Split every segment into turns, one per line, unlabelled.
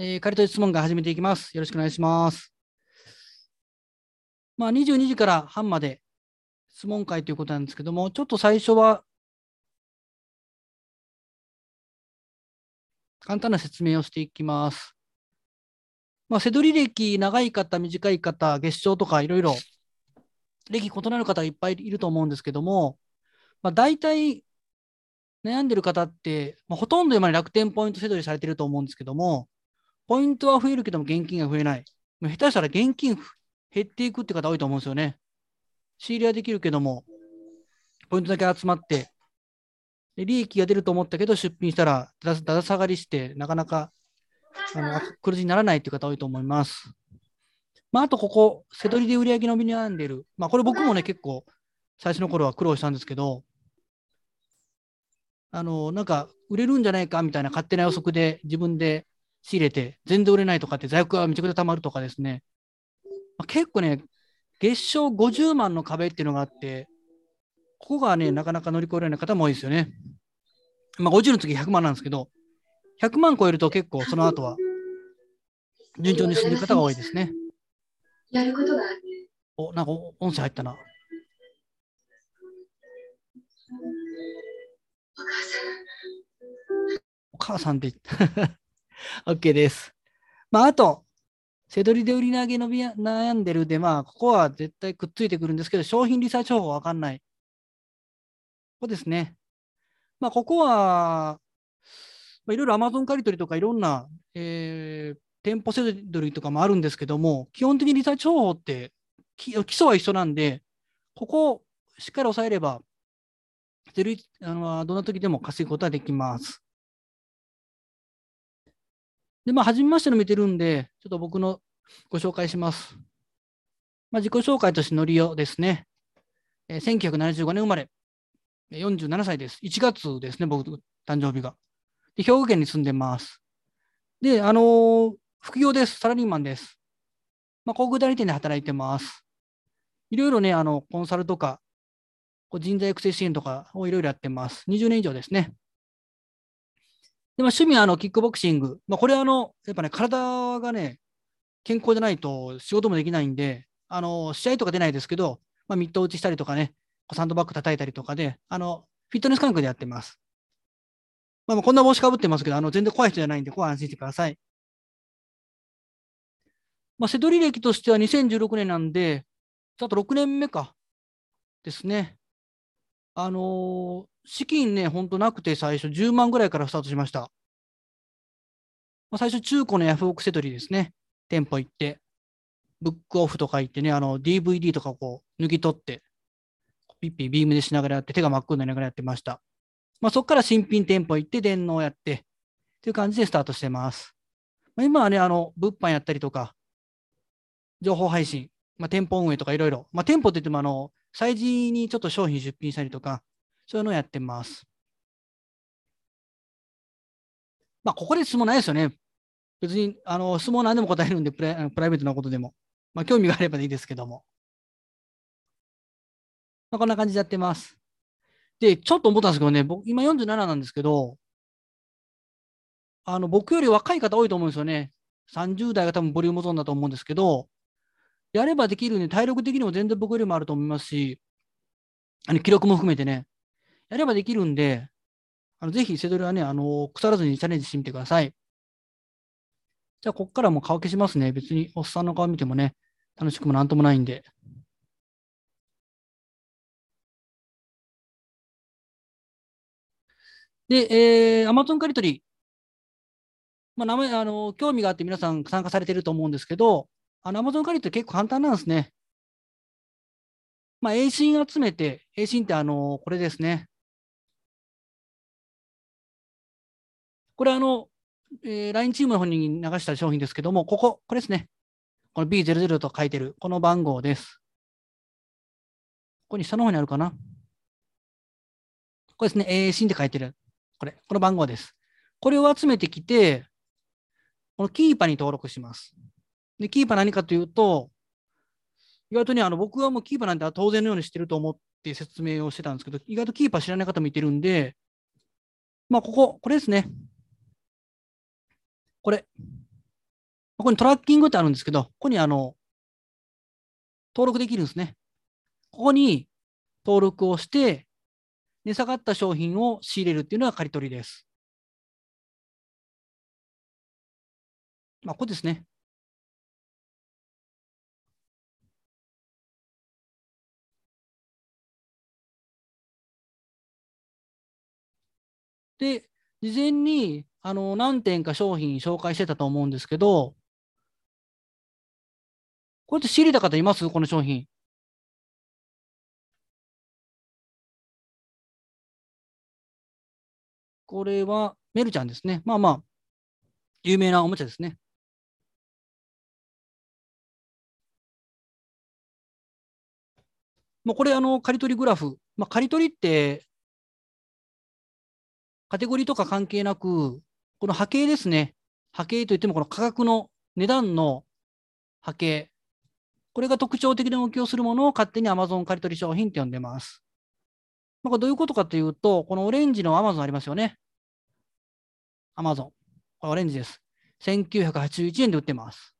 えー、仮と質問が始めていきます。よろしくお願いします。まあ、22時から半まで質問会ということなんですけども、ちょっと最初は簡単な説明をしていきます。まあ、セドリ歴長い方、短い方、月賞とかいろいろ歴異なる方がいっぱいいると思うんですけども、まあ、大体悩んでる方って、まあ、ほとんど今楽天ポイントセドリされてると思うんですけども、ポイントは増えるけども現金が増えない。下手したら現金減っていくって方多いと思うんですよね。仕入れはできるけども、ポイントだけ集まって、で利益が出ると思ったけど、出品したらだだ下がりして、なかなかあの黒字にならないっていう方多いと思います。まあ、あとここ、せどりで売り上げ伸び悩んでる。まあ、これ僕もね、結構、最初の頃は苦労したんですけど、あの、なんか、売れるんじゃないかみたいな勝手な予測で自分で仕入れて、全然売れないとかって罪悪がめちゃくちゃたまるとかですね。まあ、結構ね、月賞50万の壁っていうのがあって、ここがね、なかなか乗り越えられない方も多いですよね。まあ、50の次100万なんですけど、100万超えると結構その後は順調に進んでる方が多いですね。やることがある。お、なんか音声入ったな。お母さんって言った。OK です。まあ、あと、せどりで売り投げ伸び悩んでるで、まあ、ここは絶対くっついてくるんですけど、商品リサーチ方法わかんない。ここですね。まあ、ここは、まあ、いろいろ Amazon 借り取りとかいろんな、えー、店舗せどりとかもあるんですけども、基本的にリサーチ方法って基礎は一緒なんで、ここをしっかり押さえれば、あのどんな時でも稼ぐことができます。で、まあ、初めましての見てるんで、ちょっと僕のご紹介します。まあ、自己紹介としてのりおですね。えー、1975年生まれ、47歳です。1月ですね、僕、誕生日が。で兵庫県に住んでます。で、あのー、副業です。サラリーマンです。まあ、航空代理店で働いてます。いろいろね、あの、コンサルとか、こう人材育成支援とかをいろいろやってます。20年以上ですね。で、まあ、趣味はあのキックボクシング。まあ、これはあの、やっぱね、体がね、健康じゃないと仕事もできないんで、あの、試合とか出ないですけど、まあ、ミット打ちしたりとかね、サンドバッグ叩いたりとかで、あの、フィットネス感覚でやってます。まあ、こんな帽子かぶってますけど、あの、全然怖い人じゃないんで、ここは安心してください。まあ、瀬戸利歴としては2016年なんで、ちょっと6年目か。ですね。あのー、資金ね、ほんとなくて最初10万ぐらいからスタートしました。まあ、最初中古のヤフオクセトリですね。店舗行って、ブックオフとか行ってね、あの DVD とかをこう抜き取って、ピッピビームでしながらやって、手が真っ黒になりながらやってました。まあ、そこから新品店舗行って、電脳やって、っていう感じでスタートしてます。まあ、今はね、あの、物販やったりとか、情報配信、まあ、店舗運営とかいろいろ、まあ、店舗って言っても、あの、催事にちょっと商品出品したりとか、そういうのをやってます。まあ、ここで質問ないですよね。別に、あの、質問何でも答えるんでプラ、イベートなことでも。まあ、興味があればいいですけども。まあ、こんな感じでやってます。で、ちょっと思ったんですけどね、僕、今47なんですけど、あの、僕より若い方多いと思うんですよね。30代が多分ボリュームゾーンだと思うんですけど、やればできるんで、体力的にも全然僕よりもあると思いますし、あの記録も含めてね、やればできるんで、あのぜひ、セドルはね、あの腐らずにチャレンジしてみてください。じゃあ、ここからもう顔消しますね。別におっさんの顔見てもね、楽しくもなんともないんで。で、えー、Amazon 借り取り。まあ、名前、あの、興味があって皆さん参加されてると思うんですけど、あの、Amazon 借り結構簡単なんですね。まあ、A ン集めて、A ンってあの、これですね。これあの、えー、LINE チームの方に流した商品ですけども、ここ、これですね。この B00 と書いてる、この番号です。ここに下の方にあるかな。これですね、A ンって書いてる。これ、この番号です。これを集めてきて、このキーパーに登録します。で、キーパー何かというと、意外とね、あの僕はもうキーパーなんて当然のようにしてると思って説明をしてたんですけど、意外とキーパー知らない方もいてるんで、まあ、ここ、これですね。これ。ここにトラッキングってあるんですけど、ここにあの、登録できるんですね。ここに登録をして、値下がった商品を仕入れるっていうのは借り取りです。まあ、ここですね。で、事前にあの何点か商品紹介してたと思うんですけど、こうやって仕入れた方います？この商品。これはメルちゃんですね。まあまあ、有名なおもちゃですね。もうこれ、あの、刈り取りグラフ。まあ、刈り取りって、カテゴリーとか関係なく、この波形ですね。波形といっても、この価格の値段の波形。これが特徴的な動きをするものを勝手に Amazon 借取商品って呼んでます。まあ、どういうことかというと、このオレンジの Amazon ありますよね。Amazon。これオレンジです。1981円で売ってます。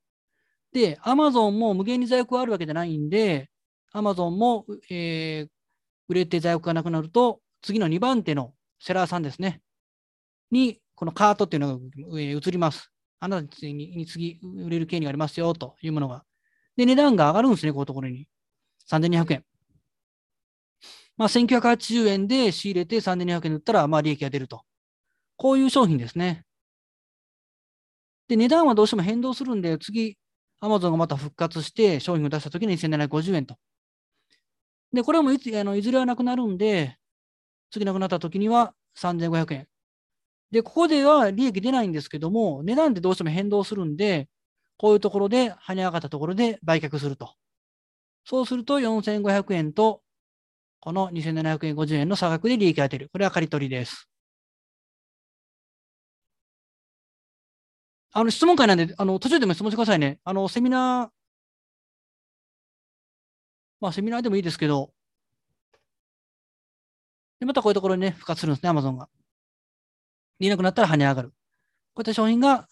で、Amazon も無限に在庫があるわけじゃないんで、Amazon も、えー、売れて在庫がなくなると、次の2番手のセラーさんですね。に、このカートっていうのが移ります。あなたに次売れる権利がありますよというものが。で、値段が上がるんですね、こういうところに。3200円。まあ、1980円で仕入れて3200円売ったら、まあ、利益が出ると。こういう商品ですね。で、値段はどうしても変動するんで、次、アマゾンがまた復活して商品を出したときに1750円と。で、これもいつあのいずれはなくなるんで、次なくなったときには3500円。で、ここでは利益出ないんですけども、値段ってどうしても変動するんで、こういうところで跳ね上がったところで売却すると。そうすると4500円と、この2750円の差額で利益が出る。これは借り取りです。あの、質問会なんで、あの、途中でも質問してくださいね。あの、セミナー、まあ、セミナーでもいいですけど、で、またこういうところにね、復活するんですね、アマゾンが。いなくなったら跳ね上がる。こういった商品が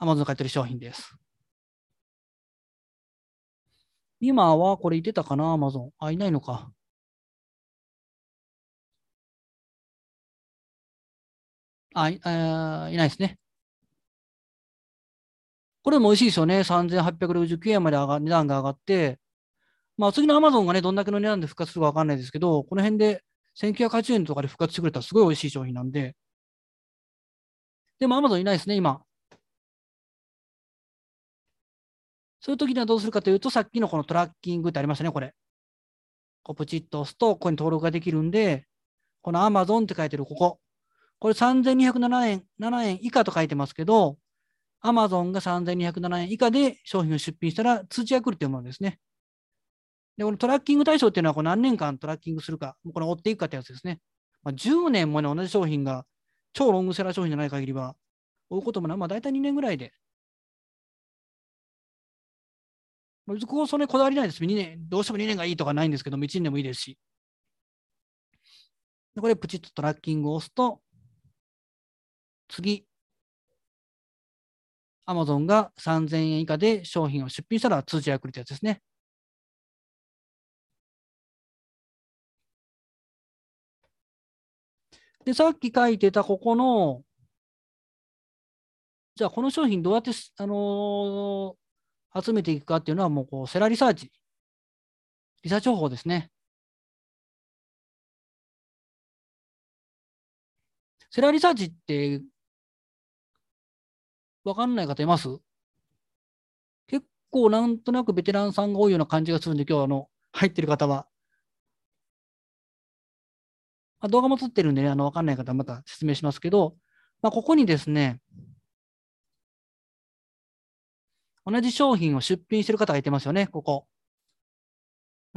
Amazon の買い取り商品です。今はこれいてたかな、Amazon。あ、いないのか。あ、いあいないですね。これも美味しいですよね。3869円まで上が値段が上がって、まあ次の Amazon がね、どんだけの値段で復活するかわかんないですけど、この辺で1980円とかで復活してくれたらすごい美味しい商品なんで、でも Amazon いないですね、今。そういう時にはどうするかというと、さっきのこのトラッキングってありましたね、これ。こうプチッと押すと、ここに登録ができるんで、この Amazon って書いてるここ。これ3207円、7円以下と書いてますけど、Amazon が3207円以下で商品を出品したら通知が来るというものですね。で、このトラッキング対象っていうのはこう何年間トラッキングするか、これ追っていくかってやつですね。まあ、10年もね、同じ商品が超ロングセラー商品じゃない限りは、追うこともな、まあ大体2年ぐらいで。別にここそれこだわりないです。2年、どうしても2年がいいとかないんですけども、1年でもいいですし。でこれ、プチッとトラッキングを押すと、次、Amazon が3000円以下で商品を出品したら通知が来るってやつですね。で、さっき書いてたここの、じゃあこの商品どうやって、あのー、集めていくかっていうのはもうこうセラリサーチ、リサーチ方法ですね。セラリサーチってわかんない方います？結構なんとなくベテランさんが多いような感じがするんで、今日あの入ってる方は。まあ、動画も撮ってるんでね、あの、わかんない方はまた説明しますけど、まあ、ここにですね、同じ商品を出品してる方がいてますよね、ここ。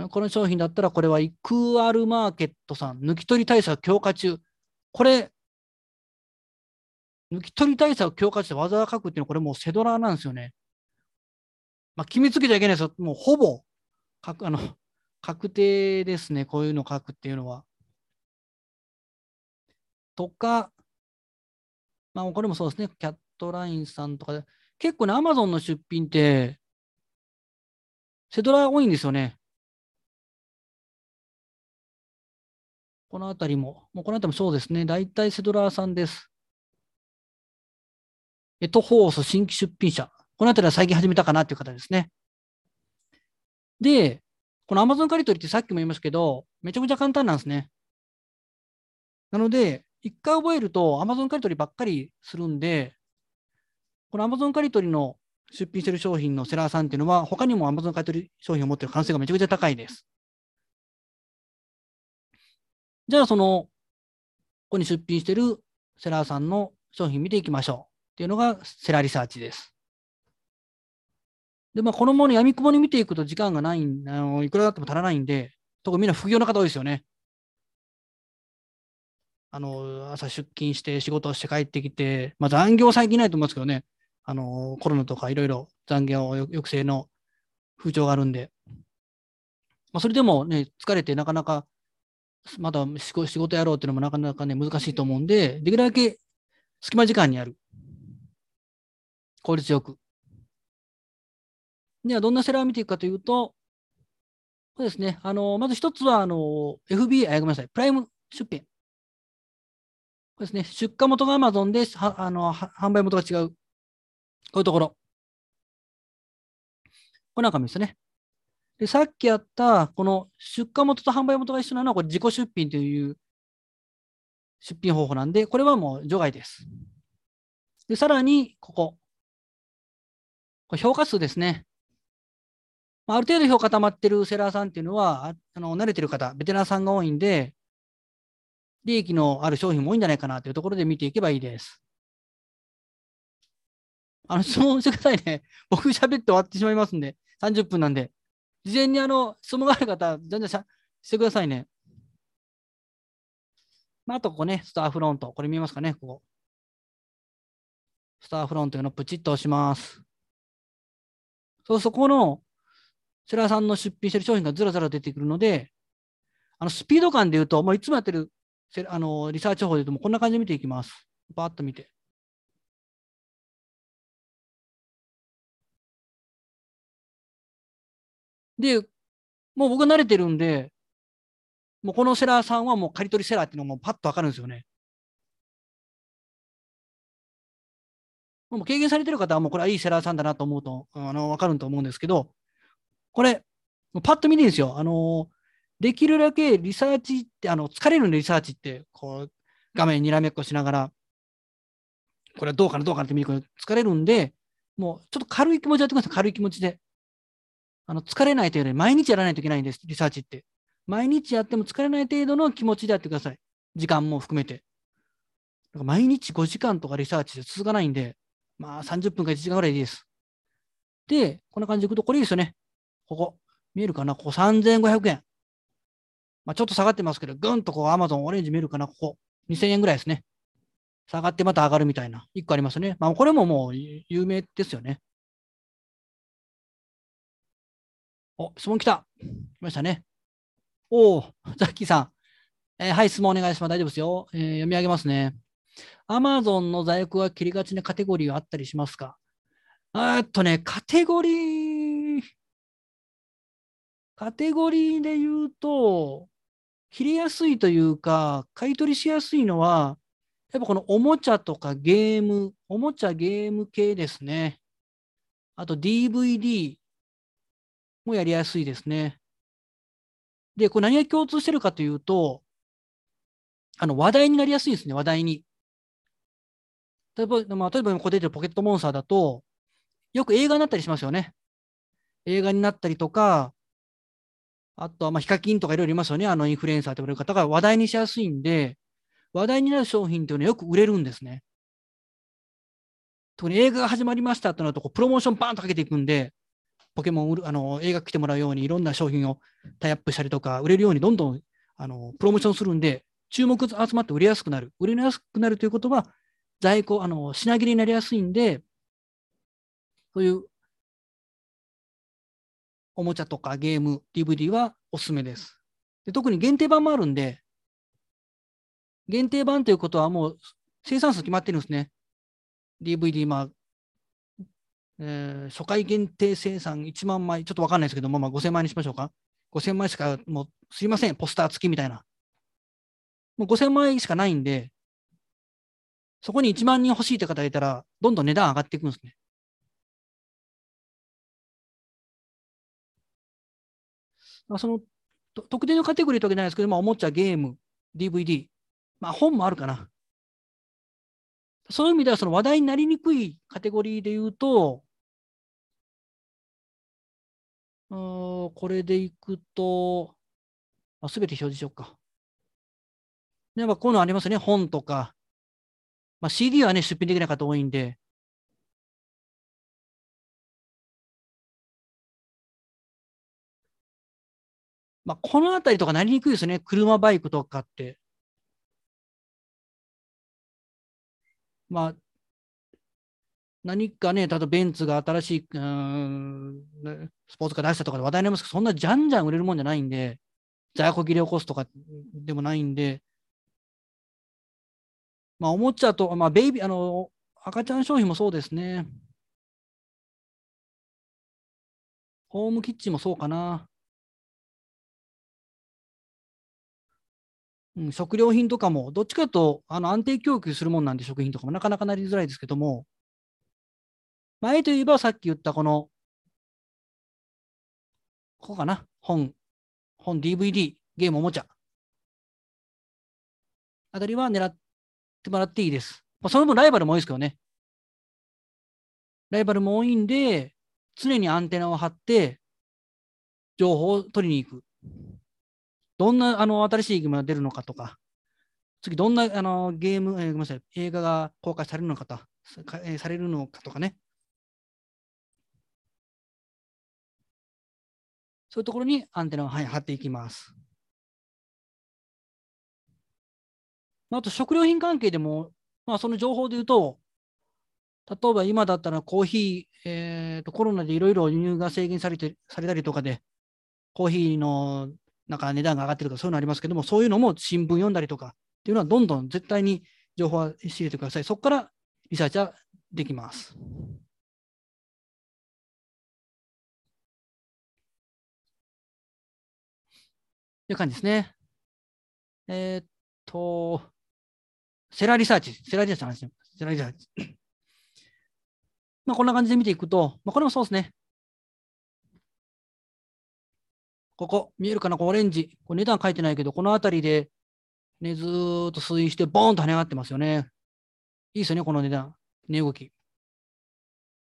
この商品だったら、これはイクアルマーケットさん、抜き取り対策強化中。これ、抜き取り対策強化中でわざわざ書くっていうのは、これもうセドラーなんですよね。まあ、決めつけちゃいけないですよ。もうほぼ、あの、確定ですね。こういうの書くっていうのは。とか、まあ、これもそうですね、キャットラインさんとかで、結構ね、アマゾンの出品って、セドラ多いんですよね。このあたりも、もうこのあたりもそうですね。大体セドラーさんです。エトホース新規出品者。このあたりは最近始めたかなっていう方ですね。で、この Amazon カリトリってさっきも言いましたけど、めちゃくちゃ簡単なんですね。なので、一回覚えると Amazon カリトリばっかりするんで、この Amazon カリトリの出品してる商品のセラーさんっていうのは、他にも Amazon カリトリ商品を持ってる可能性がめちゃくちゃ高いです。じゃあ、その、ここに出品してるセラーさんの商品見ていきましょう。っていうのがセラーリサーチです。で、まあ、このもの闇雲に見ていくと時間がない、あのいくらだっても足らないんで、特にみんな副業の方多いですよね。あの、朝出勤して仕事をして帰ってきて、まあ、残業最近ないと思いますけどね、あの、コロナとかいろいろ残業抑制の風潮があるんで、まあ、それでもね、疲れてなかなか、まだ仕事やろうっていうのもなかなかね、難しいと思うんで、できるだけ隙間時間にやる。効率よく。では、どんなセラーを見ていくかというと、そうですね。あの、まず一つは、あの、FB、あ、ごめんなさい、プライム出品。ですね。出荷元が Amazon で、あの、販売元が違う。こういうところ。これなんかもですね。で、さっきやった、この出荷元と販売元が一緒なのは、これ自己出品という出品方法なんで、これはもう除外です。で、さらに、ここ。これ評価数ですね。ある程度評価溜まってるセラーさんっていうのは、あの慣れてる方、ベテランさんが多いんで、利益のある商品も多いんじゃないかなというところで見ていけばいいです。あの、質問してくださいね。僕喋って終わってしまいますんで、30分なんで。事前にあの、質問がある方、全然ししてくださいね。まあ、あとここね、スターフロント。これ見えますかね、ここ。スターフロントのプチッと押します。そう、そこの、セラさんの出品してる商品がずらずら出てくるので、あの、スピード感で言うと、もういつもやってる、あの、リサーチ方法で言うと、こんな感じで見ていきます。バーッと見て。で、もう僕慣れてるんで、もうこのセラーさんはもう刈り取りセラーっていうのがもうパッとわかるんですよね。もう経験されてる方はもうこれはいいセラーさんだなと思うと、あの、わかると思うんですけど、これ、もうパッと見ていいんですよ。あの、できるだけリサーチって、あの、疲れるんでリサーチって、こう、画面にらめっこしながら、これはどうかな、どうかなって見ると疲れるんで、もうちょっと軽い気持ちやってください。軽い気持ちで。あの、疲れない程度に毎日やらないといけないんです、リサーチって。毎日やっても疲れない程度の気持ちでやってください。時間も含めて。か毎日5時間とかリサーチで続かないんで、まあ30分か1時間ぐらいでいいです。で、こんな感じでいくと、これいいですよね。ここ。見えるかな？ここ3500円。まあちょっと下がってますけど、ぐんとこう Amazon オレンジ見るかなここ。2000円ぐらいですね。下がってまた上がるみたいな。1個ありますね。まあこれももう有名ですよね。お、質問来た。来ましたね。おお、ザッキーさん。えーはい、質問お願いします。大丈夫ですよ。えー読み上げますね。Amazon の在庫が切りがちなカテゴリーはあったりしますか？あーっとね、カテゴリー、カテゴリーで言うと、切れやすいというか、買い取りしやすいのは、やっぱこのおもちゃとかゲーム、おもちゃゲーム系ですね。あと DVD もやりやすいですね。で、これ何が共通してるかというと、あの話題になりやすいんですね、話題に。例えば、まあ、例えばここ出てるポケットモンスターだと、よく映画になったりしますよね。映画になったりとか、あとはまあヒカキンとかいろいろいますよね。あのインフルエンサーと言われる方が話題にしやすいんで、話題になる商品というのはよく売れるんですね。特に映画が始まりましたとなると、プロモーションバーンとかけていくんで、ポケモン売るあの映画来てもらうようにいろんな商品をタイアップしたりとか、売れるようにどんどんあのプロモーションするんで、注目集まって売れやすくなる。売れやすくなるということは、在庫、あの品切れになりやすいんで、そういうおもちゃとかゲーム、DVD はおすすめです。で特に限定版もあるんで、限定版ということはもう生産数決まってるんですね。DVD、まあ、えー初回限定生産1万枚、ちょっとわかんないですけども、まあ、5000枚にしましょうか。5000枚しか、もうすいません、ポスター付きみたいな。もう5000枚しかないんで、そこに1万人欲しいって方がいたら、どんどん値段上がっていくんですね。その特定のカテゴリーとわけじゃないですけど、まあ、おもちゃ、ゲーム、DVD、まあ、本もあるかな。そういう意味では、その話題になりにくいカテゴリーで言うと、うこれでいくと、すべて表示しようか。ね、まあ、こういうのありますね。本とか。まあ、CD はね、出品できない方多いんで。まあ、このあたりとかなりにくいですね。車、バイクとかって。まあ、何かね、例えばベンツが新しい、うん、スポーツカー出したとかで話題になりますけど、そんなじゃんじゃん売れるもんじゃないんで、在庫切れ起こすとかでもないんで、まあ、おもちゃと、まあ、ベイビー、あの、赤ちゃん商品もそうですね。ホームキッチンもそうかな。うん、食料品とかも、どっちかと、あの安定供給するもんなんで、食品とかもなかなかなりづらいですけども、前といえばさっき言ったこの、ここかな、本、本、DVD、ゲーム、おもちゃ。あたりは狙ってもらっていいです。まあ、その分ライバルも多いですけどね。ライバルも多いんで、常にアンテナを張って、情報を取りに行く。どんなあの新しいゲームが出るのかとか、次どんなあのゲーム、えーごめんなさい、映画が公開されるのかとか、えーされるのかとかね。そういうところにアンテナをはい張っていきます。あと食料品関係でも、まあ、その情報で言うと、例えば今だったらコーヒー、えーとコロナでいろいろ輸入が制限されてされたりとかで、コーヒーのなんか値段が上がってるとかそういうのありますけども、そういうのも新聞読んだりとかっていうのはどんどん絶対に情報は仕入れてください。そこからリサーチはできます。という感じですね。えーっと、セラリサーチ、セラリサーチの話セラリサーチ。まあ、こんな感じで見ていくと、まあ、これもそうですね。ここ、見えるかな？このオレンジ。これ値段書いてないけど、この辺りで、ね、ずーっと推移して、ボーンと跳ね上がってますよね。いいですよね、この値段。値動き。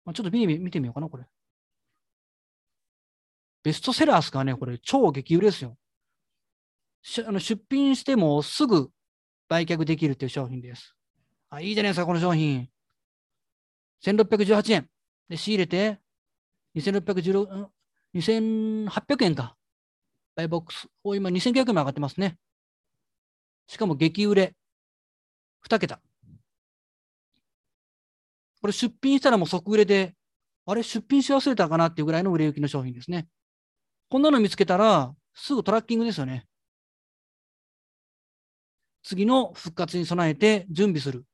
まあ、ちょっと見てみようかな、これ。ベストセラーすかね、これ、超激売れですよ。しあの出品してもすぐ売却できるという商品です。あ、いいじゃないですか、この商品。1618円。で、仕入れて、2616、2800円か。バイボックス。お今2900円も上がってますね。しかも激売れ。2桁。これ出品したらもう即売れで、あれ出品し忘れたかなっていうぐらいの売れ行きの商品ですね。こんなの見つけたら、すぐトラッキングですよね。次の復活に備えて準備する。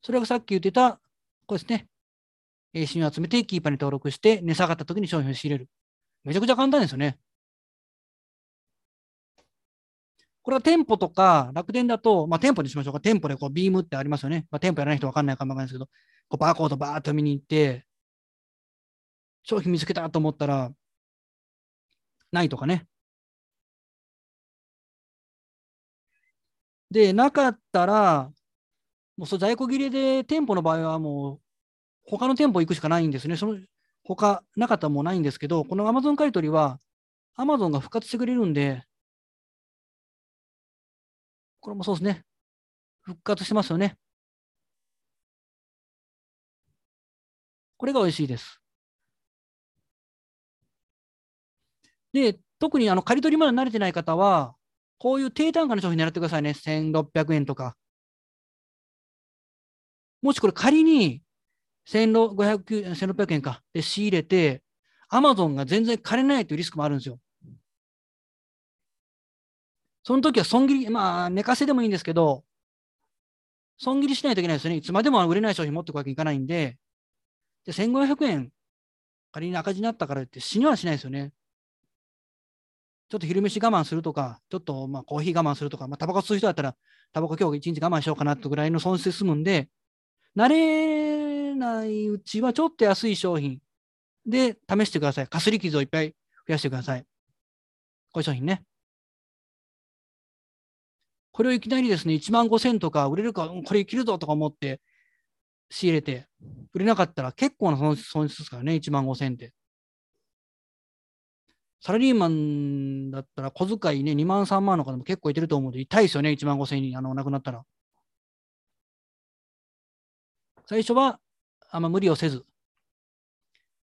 それがさっき言ってた、これですね。信を集めてキーパーに登録して、値下がった時に商品を仕入れる。めちゃくちゃ簡単ですよね。これは店舗とか楽天だと、まあ、店舗にしましょうか。店舗でこうビームってありますよね。まあ、店舗やらない人わかんないかもわかんないですけど、こうバーコードバーっと見に行って、商品見つけたと思ったら、ないとかね。で、なかったら、もうそ在庫切れで店舗の場合はもう他の店舗行くしかないんですね。その他なかったらもうないんですけど、この Amazon 買い取りは Amazon が復活してくれるんで、これもそうですね。復活してますよね。これが美味しいです。で、特にあの借り取りまで慣れてない方は、こういう低単価の商品狙ってくださいね。1600円とか。もしこれ仮に1600円かで仕入れて、Amazon が全然借りないというリスクもあるんですよ。その時は損切り、まあ、寝かせでもいいんですけど、損切りしないといけないですよね。いつまでも売れない商品持っていくわけにいかないんで、で、1500円、仮に赤字になったからって死にはしないですよね。ちょっと昼飯我慢するとか、ちょっとまあコーヒー我慢するとか、まあ、タバコ吸う人だったら、タバコ今日一日我慢しようかなってぐらいの損失で済むんで、慣れないうちはちょっと安い商品で試してください。かすり傷をいっぱい増やしてください。こういう商品ね。これをいきなりですね、1万5000とか売れるか、これいけるぞとか思って仕入れて、売れなかったら結構な損失ですからね、1万5000って。サラリーマンだったら小遣いね、2万3万の方も結構いてると思うので、痛いですよね、1万5000にあのなくなったら。最初はあんま無理をせず、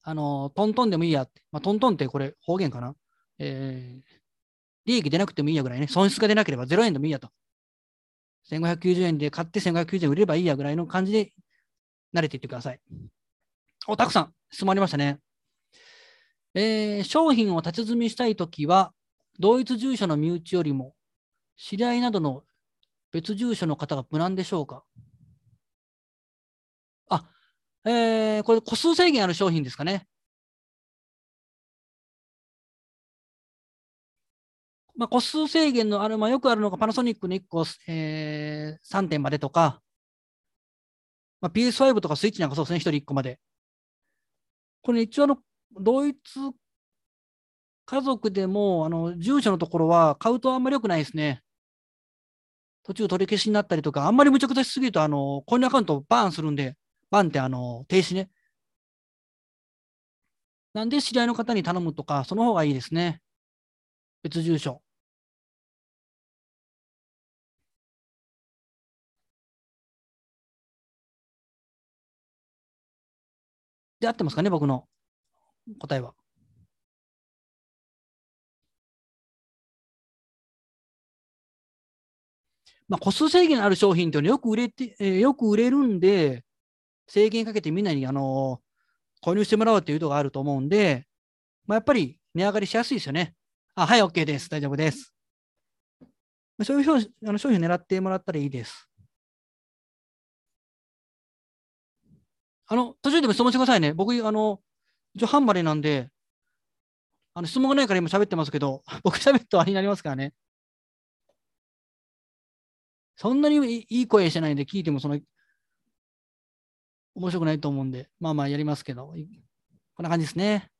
あの、トントンでもいいやって。まあ、トントンってこれ方言かな。えー、利益出なくてもいいやぐらいね。損失が出なければ0円でもいいやと。1590円で買って1590円売ればいいやぐらいの感じで慣れていってください。お、たくさん質問ありましたね。えー、商品を立ち積みしたいときは、同一住所の身内よりも、知り合いなどの別住所の方が無難でしょうか？あ、えー、これ個数制限ある商品ですかね。まあ、個数制限のある、まあ、よくあるのがパナソニックの1個、えー、3点までとか、まあ、PS5 とかスイッチなんかそうですね、1人1個まで。これ一応あの、同一家族でも、あの、住所のところは買うとあんまり良くないですね。途中取り消しになったりとか、あんまり無茶苦茶しすぎると、あの、コインアカウントバーンするんで、バーンってあの、停止ね。なんで知り合いの方に頼むとか、その方がいいですね。別住所。で合ってますかね、僕の答えは。まあ、個数制限のある商品っていうのはよく売れて、えー、よく売れるんで、制限かけてみんなに、あのー、購入してもらおうっていう意図があると思うんで、まあ、やっぱり値上がりしやすいですよね。あ、はい、OK です。大丈夫です。そういうあの商品を狙ってもらったらいいです。あの、途中でも質問してくださいね。僕、あの、一応半までなんで、あの質問がないから今喋ってますけど、僕喋るとあれになりますからね。そんなにいい声してないんで、聞いてもその、面白くないと思うんで、まあまあやりますけど、こんな感じですね。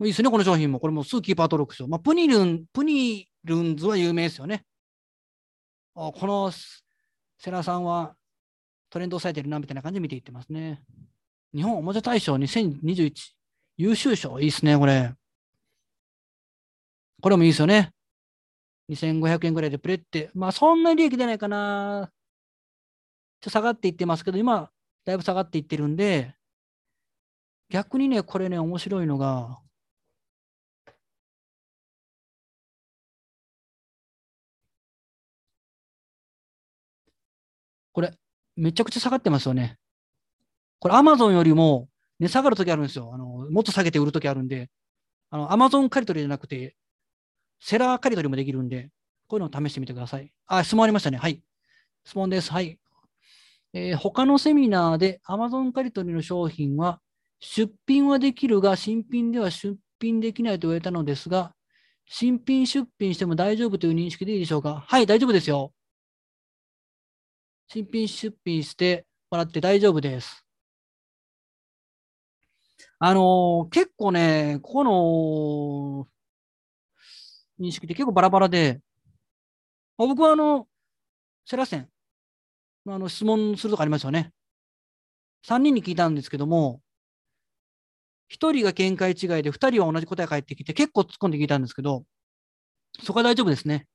いいですね、この商品も。これもスーキーパー登録賞。まあ、プニルン、プニルンズは有名ですよね。あこのセラさんはトレンドを抑えてるなみたいな感じで見ていってますね。日本おもちゃ大賞2021優秀賞。いいですね、これ。これもいいですよね。2500円ぐらいでプレって、まあそんなに利益出ないかな。ちょっと下がっていってますけど、今、だいぶ下がっていってるんで、逆にね、これね、面白いのが、これ、めちゃくちゃ下がってますよね。これ、アマゾンよりも値下がるときあるんですよ。あのもっと下げて売るときあるんで、あの、アマゾン借り取りじゃなくて、セラー借り取りもできるんで、こういうのを試してみてください。あ、質問ありましたね。はい。質問です。はい。えー、他のセミナーで Amazon 借り取りの商品は出品はできるが新品では出品できないと言われたのですが、新品出品しても大丈夫という認識でいいでしょうか？はい、大丈夫ですよ。新品出品してもらって大丈夫です。あのー、結構ね、ここの認識って結構バラバラで、僕はあの、セラセン、あの質問するとかありますよね。3人に聞いたんですけども、1人が見解違いで2人は同じ答え返ってきて結構突っ込んで聞いたんですけど、そこは大丈夫ですね。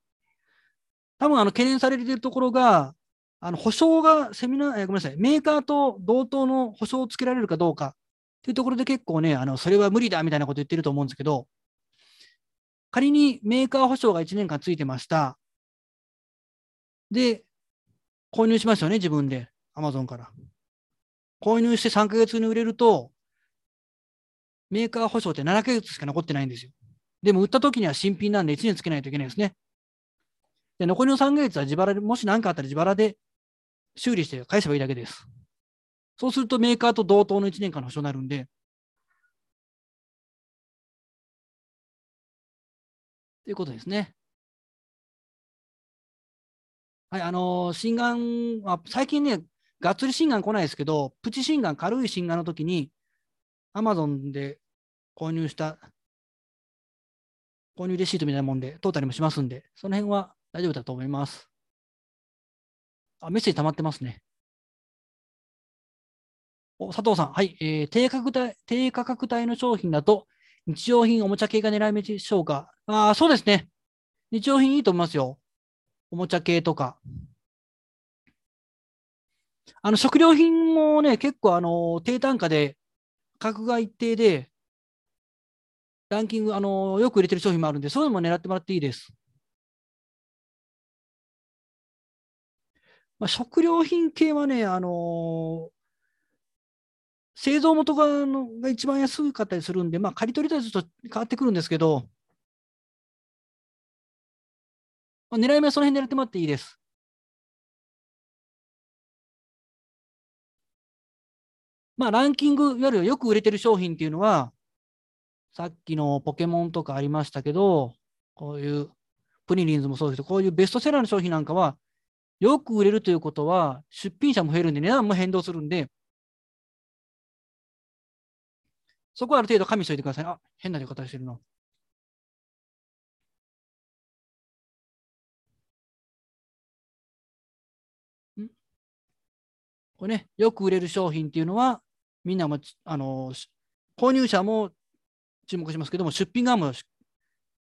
多分あの懸念されているところが、あの保証がセミナー、えー、ごめんなさい、メーカーと同等の保証をつけられるかどうかっていうところで結構ね、あのそれは無理だみたいなこと言ってると思うんですけど、仮にメーカー保証が1年間ついてました。で、購入しますよね、自分で、アマゾンから。購入して3ヶ月に売れると、メーカー保証って7ヶ月しか残ってないんですよ。でも売った時には新品なんで1年つけないといけないですね。で、残りの3ヶ月は自腹で、もし何かあったら自腹で修理して返せばいいだけです。そうするとメーカーと同等の1年間の保証になるんで、ということですね。はい、あのー、心眼、あ最近ね、がっつり心眼来ないですけど、プチ心眼、軽い心眼の時に、アマゾンで購入した、購入レシートみたいなもんで通ったりもしますんで、その辺は大丈夫だと思います。あ、メッセージ溜まってますね。お佐藤さん、はい、えー、低価格帯低価格帯の商品だと、日用品、おもちゃ系が狙い目でしょうか？ああ、そうですね。日用品いいと思いますよ。おもちゃ系とか。あの、食料品もね、結構あの、低単価で、価格が一定で、ランキング、あの、よく売れてる商品もあるんで、そういうのも狙ってもらっていいです。まあ、食料品系はね、あの製造元がのが一番安かったりするんで、まあ、借り取りとはちょっと変わってくるんですけど、まあ、狙い目はその辺狙ってもらっていいです。まあ、ランキング、いわゆるよく売れてる商品っていうのは、さっきのポケモンとかありましたけど、こういうプリリンズもそうですけど、こういうベストセラーの商品なんかは、よく売れるということは、出品者も増えるんで、値段も変動するんで、そこはある程度加味しておいてください。あ、変な出方してるな。これね、よく売れる商品っていうのは、みんなも、あの、購入者も注目しますけども、出品側も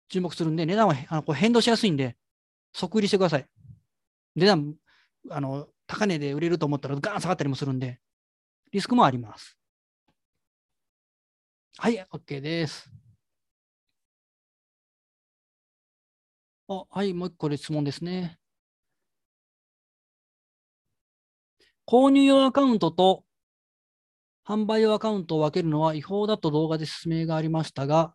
注目するんで、値段はあのこう変動しやすいんで、即売りしてください。値段、あの、高値で売れると思ったらガーン下がったりもするんで、リスクもあります。はい、OK です。あはい、もう一個で質問ですね。購入用アカウントと販売用アカウントを分けるのは違法だと動画で説明がありましたが、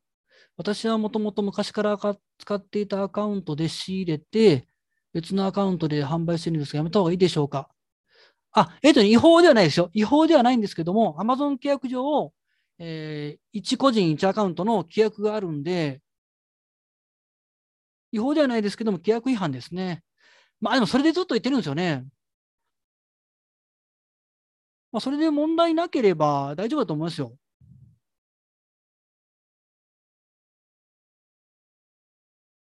私はもともと昔から使っていたアカウントで仕入れて、別のアカウントで販売してるんですが、やめた方がいいでしょうか？あ、えっ、と、違法ではないですよ。違法ではないんですけども、Amazon 契約上、えー、1個人1アカウントの規約があるんで、違法ではないですけども、規約違反ですね。まあでもそれでずっと言ってるんですよね。まあ、それで問題なければ大丈夫だと思いますよ。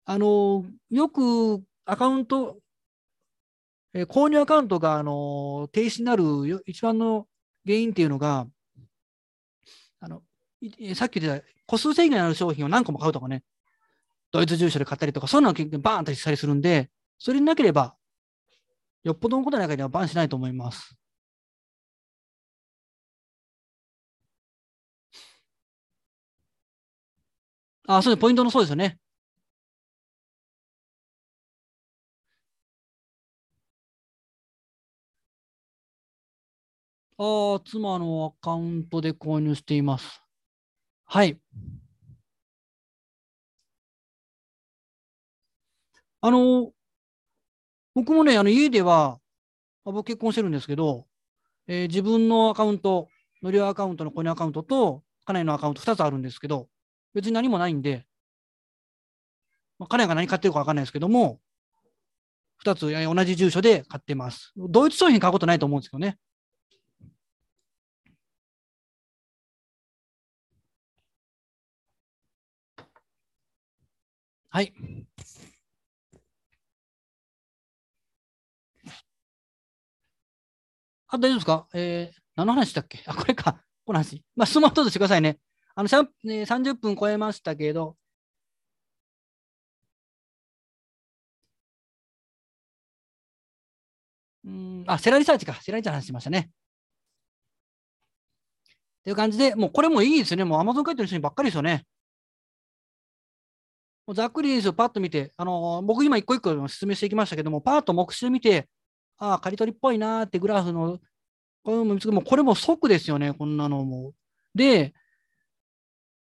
あの、よくアカウント、えー、購入アカウントが、あの、停止になる一番の原因っていうのが、あの、さっき言った個数制限のある商品を何個も買うとかね、ドイツ住所で買ったりとか、そういうのがバーンとしたりするんで、それになければ、よっぽどのことない限りはバンしないと思います。あ、そうです。ポイントのそうですよね。ああ、妻のアカウントで購入しています。はい。あの、僕もね、あの家では、僕結婚してるんですけど、えー、自分のアカウント、のりアカウントの購入アカウントと、家内のアカウント2つあるんですけど、別に何もないんで、まあ、家内が何買ってるか分かんないですけども、2つ同じ住所で買ってます。同一商品買うことないと思うんですけどね。はい。あ、大丈夫ですか？えー、何の話だっけ？あ、これか。この話。まあ、質問どうぞしてくださいね。あの、ね、30分超えましたけど、うん、あ、セラリサーチか。セラリサーチ話しましたね。っていう感じで、もうこれもいいですね。もう Amazon 書いてる人ばっかりですよね。ざっくりですよ。パッと見て、あの、僕今一個一個説明していきましたけども、パッと目視で見て、ああ、刈り取りっぽいなーってグラフの、これももこれも即ですよね。こんなのも。で、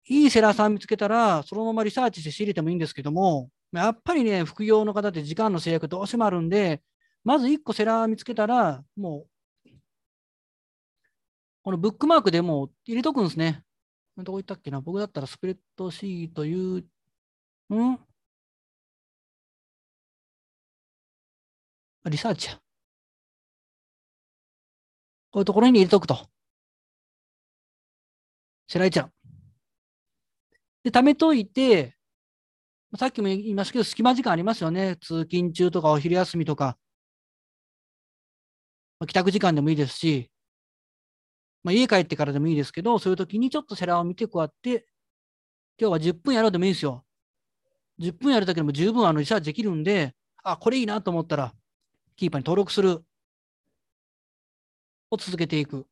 いいセラーさん見つけたら、そのままリサーチして仕入れてもいいんですけども、やっぱりね、副業の方って時間の制約どうしてもあるんで、まず1個セラー見つけたら、もうこのブックマークでも入れとくんですね。どこ行ったっけな僕だったらスプレッドシートいう、んリサーチや。こういうところに入れとくと。セライちゃん。で、貯めといて、さっきも言いましたけど、隙間時間ありますよね。通勤中とかお昼休みとか。帰宅時間でもいいですし、まあ、家帰ってからでもいいですけど、そういう時にちょっとセラを見て、こうやって、今日は10分やろうでもいいですよ。10分やるだけでも十分あのリサーチできるんで、あ、これいいなと思ったら、キーパーに登録する。を続けていく。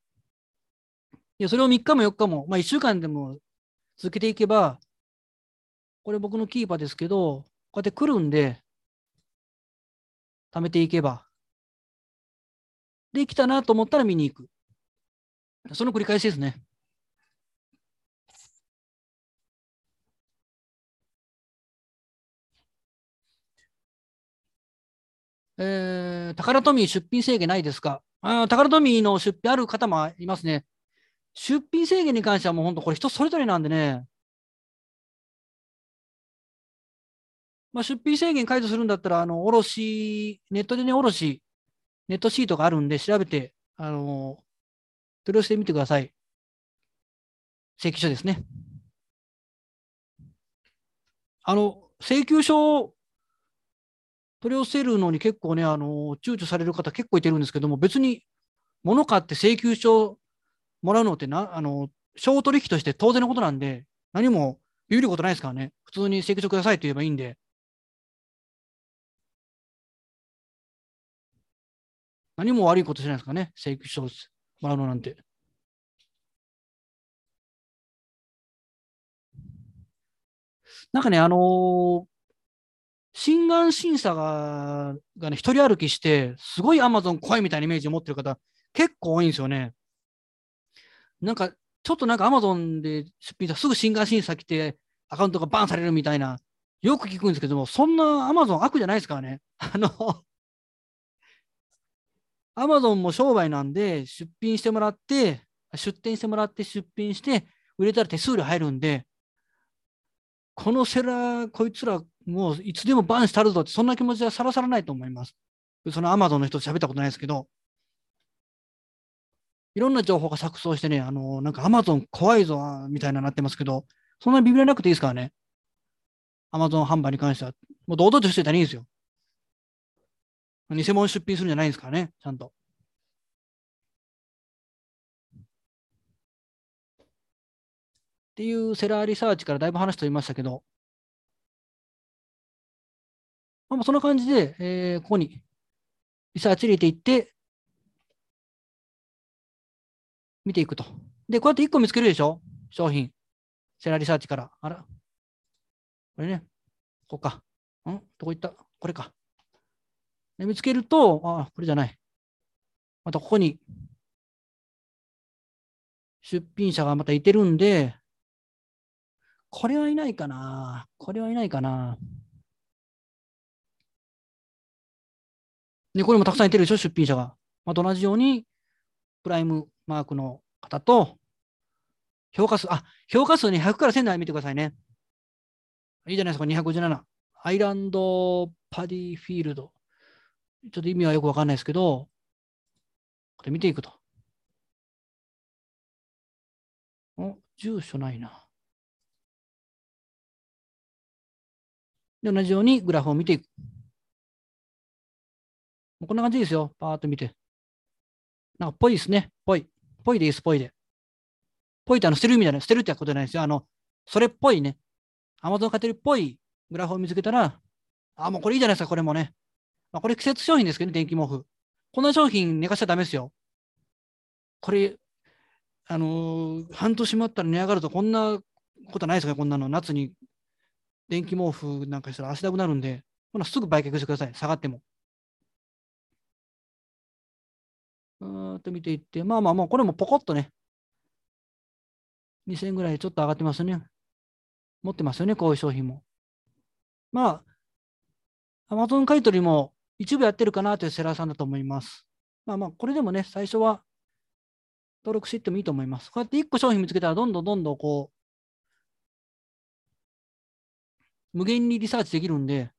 いや、それを3日も4日も、まあ1週間でも続けていけば、これ僕のキーパーですけど、こうやって来るんで、貯めていけば。できたなと思ったら見に行く。その繰り返しですね。えー、宝富出品制限ないですか？あ宝富の出品ある方もいますね。出品制限に関してはもう本当これ人それぞれなんでね。まあ、出品制限解除するんだったら、あの、おろし、ネットでね、おろし、ネットシートがあるんで調べて、あの、取り寄せてみてください。請求書ですね。あの、請求書取り寄せるのに結構ね、あの、躊躇される方結構いてるんですけども、別に物買って請求書もらうのってな、あの、小取引として当然のことなんで、何も有ることないですからね。普通に請求書くださいと言えばいいんで。何も悪いことしないですかね。請求書もらうのなんて。なんかね、あのー、心眼審査ががね、一人歩きして、すごいアマゾン怖いみたいなイメージを持ってる方、結構多いんですよね。なんか、ちょっとなんかアマゾンで出品したらすぐ心眼審査来て、アカウントがバンされるみたいな、よく聞くんですけども、そんなアマゾン悪じゃないですからね。あの、アマゾンも商売なんで、出品してもらって、出店してもらって出品して、売れたら手数料入るんで、このセラー、こいつらもういつでもバンしたるぞって、そんな気持ちはさらさらないと思います。そのアマゾンの人と喋ったことないですけど、いろんな情報が錯綜してね、あの、なんかアマゾン怖いぞ、みたいななってますけど、そんなにビビらなくていいですからね。アマゾン販売に関しては。もう堂々としてたらいいんですよ。偽物出品するんじゃないですからね、ちゃんと。っていうセラーリサーチからだいぶ話していましたけど、まあ、そんな感じで、えー、ここにリサーチ入れていって、見ていくと。で、こうやって1個見つけるでしょ？商品。セラリサーチから。あら。これね。ここか。ん？どこ行った？これか。で見つけると、あ、これじゃない。またここに出品者がまたいてるんで、これはいないかなこれはいないかなで、これもたくさんいてるでしょ、出品者が。また同じように、プライムマークの方と、評価数、あ、評価数に100から1000台見てくださいね。いいじゃないですか、257。アイランドパディフィールド。ちょっと意味はよくわかんないですけど、これ見ていくと。お、住所ないな。で、同じようにグラフを見ていく。こんな感じですよ。パーッと見て。なんかぽいですね。ぽい。ぽいでいいです、ぽいで。ぽいってあの捨てる意味じゃな。捨てるってことじゃないですよ。あの、それっぽいね。アマゾン買ってるっぽいグラフを見つけたら、あ、もうこれいいじゃないですか、これもね。まあ、これ季節商品ですけどね、電気毛布。こんな商品寝かしちゃダメですよ。これ、あのー、半年待ったら値上がるとこんなことないですかこんなの。夏に電気毛布なんかしたら足だくなるんで、ほなすぐ売却してください。下がっても。うーっと見ていって、まあまあまあ、これもポコッとね、2000円ぐらいちょっと上がってますね。持ってますよね、こういう商品も。まあ、Amazon 買い取りも一部やってるかなというセラーさんだと思います。まあまあ、これでもね、最初は登録していってもいいと思います。こうやって1個商品見つけたら、どんどんどんどんこう、無限にリサーチできるんで、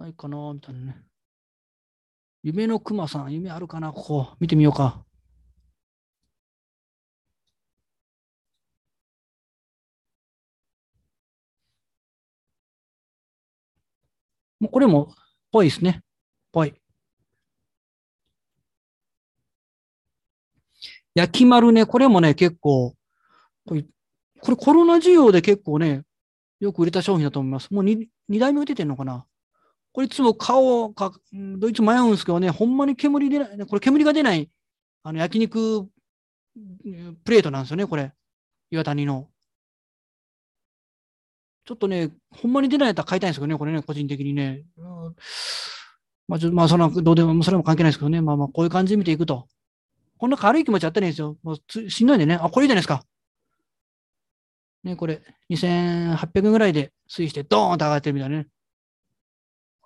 ないかなみたいなね。夢の熊さん、夢あるかなここ、見てみようか。もうこれも、ぽいですね。ぽい。焼き丸ね、これもね、結構、これコロナ需要で結構ね、よく売れた商品だと思います。もう 2, 2台目出てんのかなこれいつも顔か、どいつ迷うんですけどね、ほんまに煙出ない、これ煙が出ない、あの焼肉プレートなんですよね、これ。岩谷の。ちょっとね、ほんまに出ないやったら買いたいんですけどね、これね、個人的にね。まあ、ちょまあ、その、どうでも、それも関係ないですけどね、まあまあ、こういう感じで見ていくと。こんな軽い気持ちあったらいいんですよ。もうしんどいんでね。あ、これいいじゃないですか。ね、これ、2800円ぐらいで推移して、ドーンと上がってるみたいなね。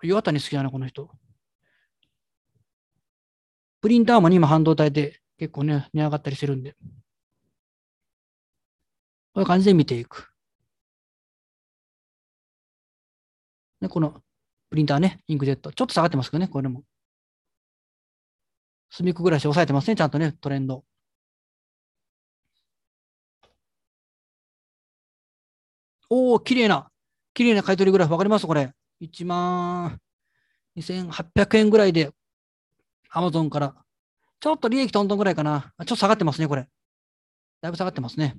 岩谷好きだな、この人。プリンターも今半導体で結構ね、値上がったりしてるんで。こういう感じで見ていく。ね、このプリンターね、インクジェット。ちょっと下がってますけどね、これも。隅っこぐらいして押さえてますね、ちゃんとね、トレンド。おお、綺麗な、綺麗な買い取りグラフわかります？これ。1万2800円ぐらいで、アマゾンから。ちょっと利益トントンぐらいかな。ちょっと下がってますね、これ。だいぶ下がってますね。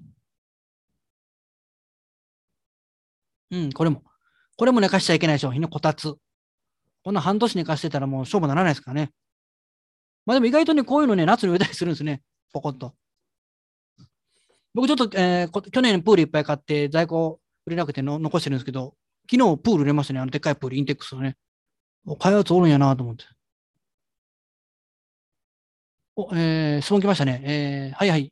うん、これも。これも寝かしちゃいけない商品のこたつ。こんな半年寝かしてたらもう勝負ならないですからね。まあでも意外とね、こういうのね、夏に植えたりするんですね。ポコッと。僕ちょっと、えー、去年プールいっぱい買って在庫売れなくての残してるんですけど、昨日プール売れましたね。あのでっかいプール、インテックスのね。買うやつおるんやなと思って。お、えー、質問来ましたね。えー、はいはい。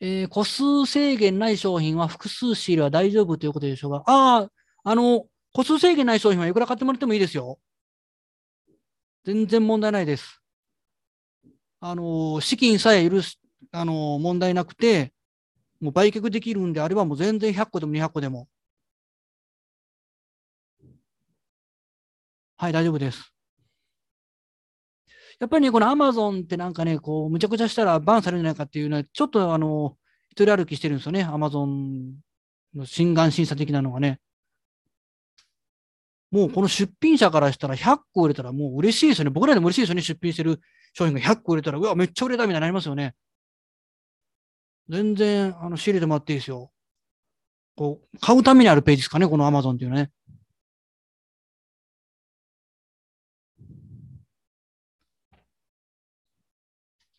えー、個数制限ない商品は複数仕入れは大丈夫ということでしょうか？ああ、あの、個数制限ない商品はいくら買ってもらってもいいですよ。全然問題ないです。あの、資金さえ許す、あの、問題なくて、もう売却できるんであれば、もう全然100個でも200個でも。はい、大丈夫です。やっぱりね、このアマゾンってなんかね、こう、むちゃくちゃしたらバンされるんじゃないかっていうのは、ちょっとあの、一人歩きしてるんですよね、アマゾンの心眼審査的なのがね。もうこの出品者からしたら100個売れたらもう嬉しいですよね。僕らでも嬉しいですよね。出品してる商品が100個売れたら、うわ、めっちゃ売れたみたいになりますよね。全然、あの、仕入れてもらっていいですよ。こう、買うためにあるページですかね、このアマゾンっていうのはね。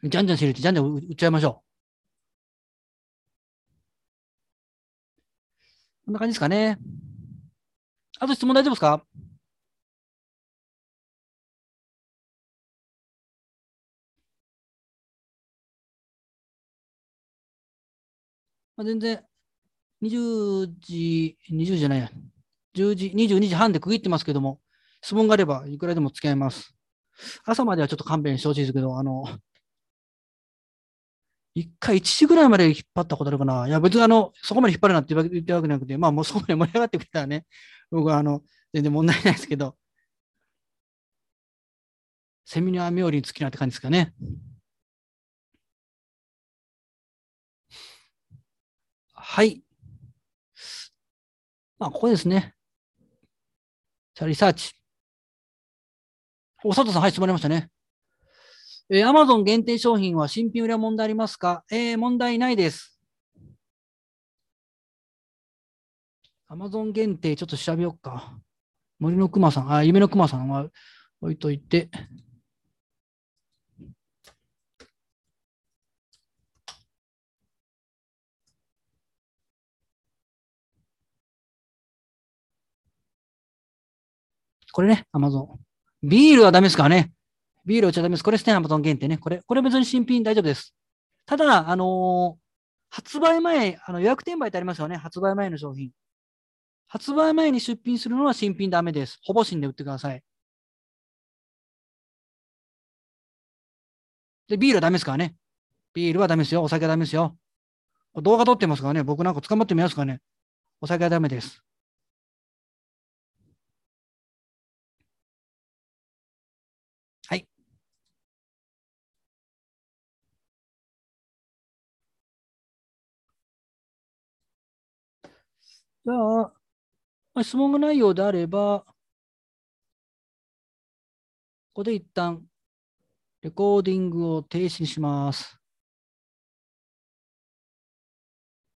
じゃんじゃん仕入れて、じゃんじゃん売っちゃいましょう。こんな感じですかね。あと質問大丈夫ですか？まあ、全然、20時、20時じゃないや、10時、22時半で区切ってますけども、質問があればいくらでも付き合います。朝まではちょっと勘弁してほしいですけど、あの、一回1時ぐらいまで引っ張ったことあるかな。いや、別にあの、そこまで引っ張るなって言ってわけじゃなくて、まあもうそこまで盛り上がってくれたらね、僕はあの、全然問題ないですけど、セミナー冥利に尽きなって感じですかね。はい。まあ、ここですね。じゃあ、リサーチ。お、佐藤さん、はい、質問ありましたね。えー、Amazon 限定商品は新品売りは問題ありますか？えー、問題ないです。Amazon 限定、ちょっと調べようか。森の熊さん、あ、夢の熊さんは置いといて。これね、Amazon。ビールはダメですからね。ビールお茶ダメです。これステンハムトン限定ね。これ、これ別に新品大丈夫です。ただ、あのー、発売前、あの予約転売ってありますよね。発売前の商品。発売前に出品するのは新品ダメです。ほぼ新で売ってください。で、ビールはダメですからね。ビールはダメですよ。お酒はダメですよ。動画撮ってますからね。僕なんか捕まってみますからね。お酒はダメです。じゃあ、質問がないようであれば、ここで一旦レコーディングを停止します。